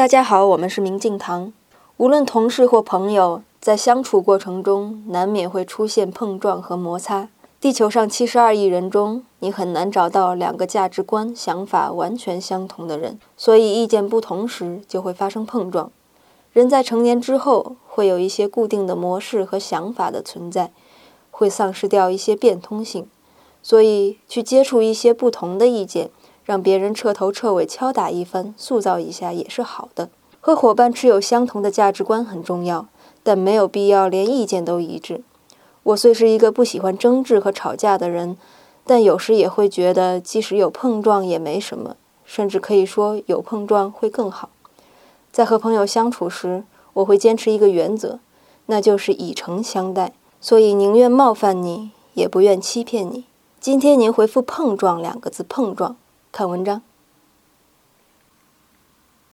大家好，我们是明镜堂。无论同事或朋友，在相处过程中难免会出现碰撞和摩擦。地球上七十二亿人中，你很难找到两个价值观、想法完全相同的人，所以意见不同时就会发生碰撞。人在成年之后，会有一些固定的模式和想法的存在，会丧失掉一些变通性，所以去接触一些不同的意见。让别人彻头彻尾敲打一番，塑造一下也是好的。和伙伴持有相同的价值观很重要，但没有必要连意见都一致。我虽是一个不喜欢争执和吵架的人，但有时也会觉得，即使有碰撞也没什么，甚至可以说有碰撞会更好。在和朋友相处时，我会坚持一个原则，那就是以诚相待，所以宁愿冒犯你，也不愿欺骗你。今天您回复“碰撞”两个字，碰撞。看文章。